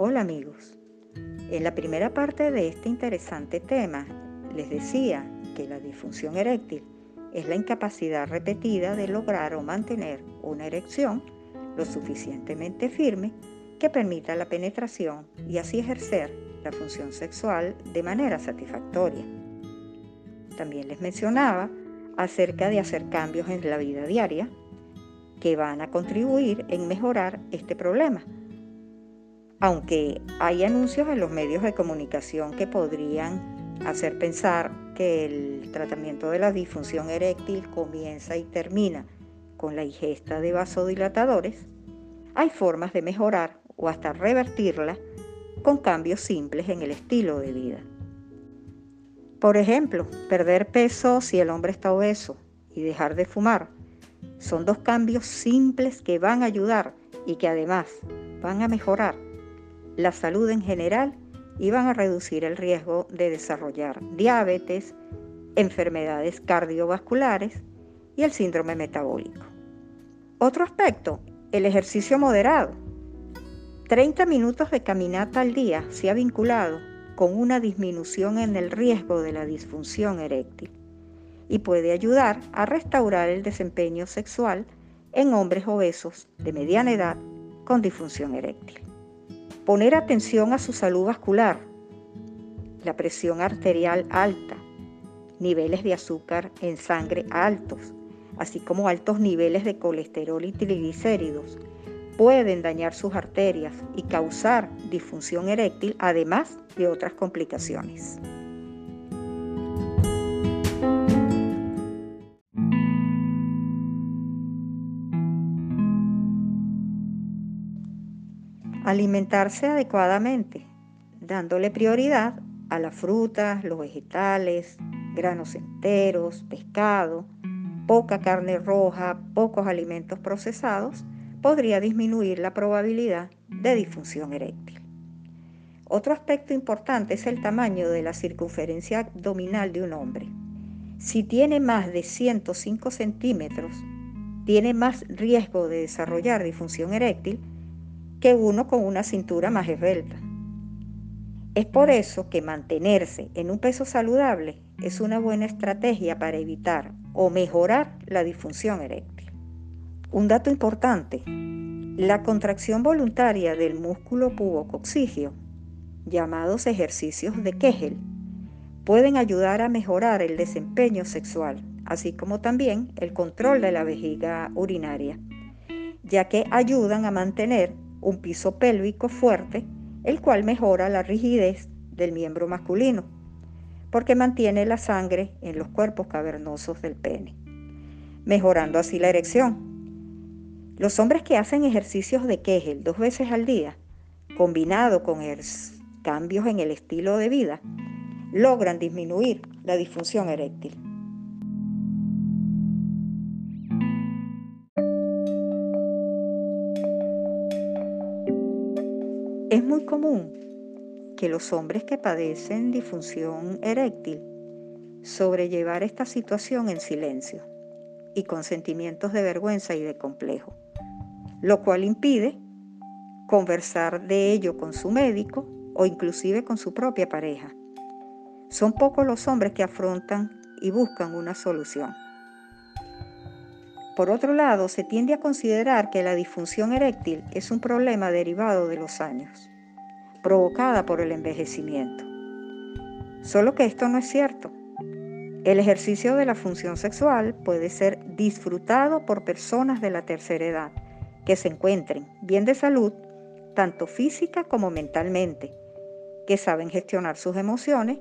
Hola amigos. En la primera parte de este interesante tema les decía que la disfunción eréctil es la incapacidad repetida de lograr o mantener una erección lo suficientemente firme que permita la penetración y así ejercer la función sexual de manera satisfactoria. También les mencionaba acerca de hacer cambios en la vida diaria que van a contribuir en mejorar este problema aunque hay anuncios en los medios de comunicación que podrían hacer pensar que el tratamiento de la disfunción eréctil comienza y termina con la ingesta de vasodilatadores, hay formas de mejorar o hasta revertirla con cambios simples en el estilo de vida. Por ejemplo, perder peso si el hombre está obeso y dejar de fumar son dos cambios simples que van a ayudar y que además van a mejorar la salud en general y van a reducir el riesgo de desarrollar diabetes, enfermedades cardiovasculares y el síndrome metabólico. Otro aspecto, el ejercicio moderado. 30 minutos de caminata al día se ha vinculado con una disminución en el riesgo de la disfunción eréctil y puede ayudar a restaurar el desempeño sexual en hombres obesos de mediana edad con disfunción eréctil poner atención a su salud vascular, la presión arterial alta, niveles de azúcar en sangre altos, así como altos niveles de colesterol y triglicéridos, pueden dañar sus arterias y causar disfunción eréctil, además de otras complicaciones. Alimentarse adecuadamente, dándole prioridad a las frutas, los vegetales, granos enteros, pescado, poca carne roja, pocos alimentos procesados, podría disminuir la probabilidad de disfunción eréctil. Otro aspecto importante es el tamaño de la circunferencia abdominal de un hombre. Si tiene más de 105 centímetros, tiene más riesgo de desarrollar disfunción eréctil que uno con una cintura más esbelta. Es por eso que mantenerse en un peso saludable es una buena estrategia para evitar o mejorar la disfunción eréctil. Un dato importante, la contracción voluntaria del músculo pubococcigio, llamados ejercicios de Kegel, pueden ayudar a mejorar el desempeño sexual, así como también el control de la vejiga urinaria, ya que ayudan a mantener un piso pélvico fuerte, el cual mejora la rigidez del miembro masculino, porque mantiene la sangre en los cuerpos cavernosos del pene, mejorando así la erección. Los hombres que hacen ejercicios de Kegel dos veces al día, combinado con cambios en el estilo de vida, logran disminuir la disfunción eréctil. Es muy común que los hombres que padecen disfunción eréctil sobrellevar esta situación en silencio y con sentimientos de vergüenza y de complejo, lo cual impide conversar de ello con su médico o inclusive con su propia pareja. Son pocos los hombres que afrontan y buscan una solución. Por otro lado, se tiende a considerar que la disfunción eréctil es un problema derivado de los años, provocada por el envejecimiento. Solo que esto no es cierto. El ejercicio de la función sexual puede ser disfrutado por personas de la tercera edad que se encuentren bien de salud, tanto física como mentalmente, que saben gestionar sus emociones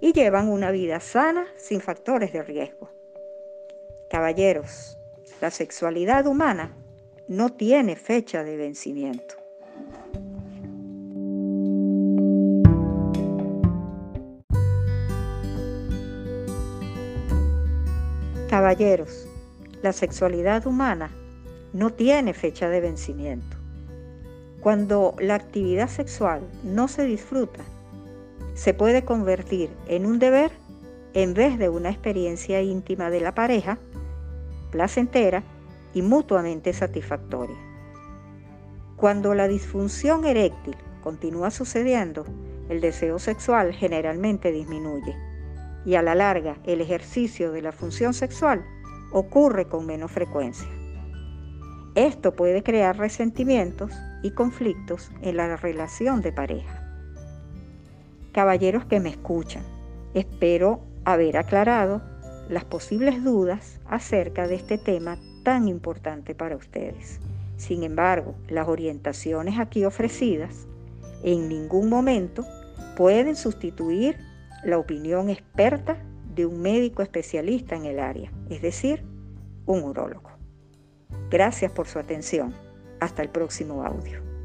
y llevan una vida sana sin factores de riesgo. Caballeros, la sexualidad humana no tiene fecha de vencimiento. Caballeros, la sexualidad humana no tiene fecha de vencimiento. Cuando la actividad sexual no se disfruta, se puede convertir en un deber en vez de una experiencia íntima de la pareja placentera y mutuamente satisfactoria. Cuando la disfunción eréctil continúa sucediendo, el deseo sexual generalmente disminuye y a la larga el ejercicio de la función sexual ocurre con menos frecuencia. Esto puede crear resentimientos y conflictos en la relación de pareja. Caballeros que me escuchan, espero haber aclarado las posibles dudas acerca de este tema tan importante para ustedes. Sin embargo, las orientaciones aquí ofrecidas en ningún momento pueden sustituir la opinión experta de un médico especialista en el área, es decir, un urólogo. Gracias por su atención. Hasta el próximo audio.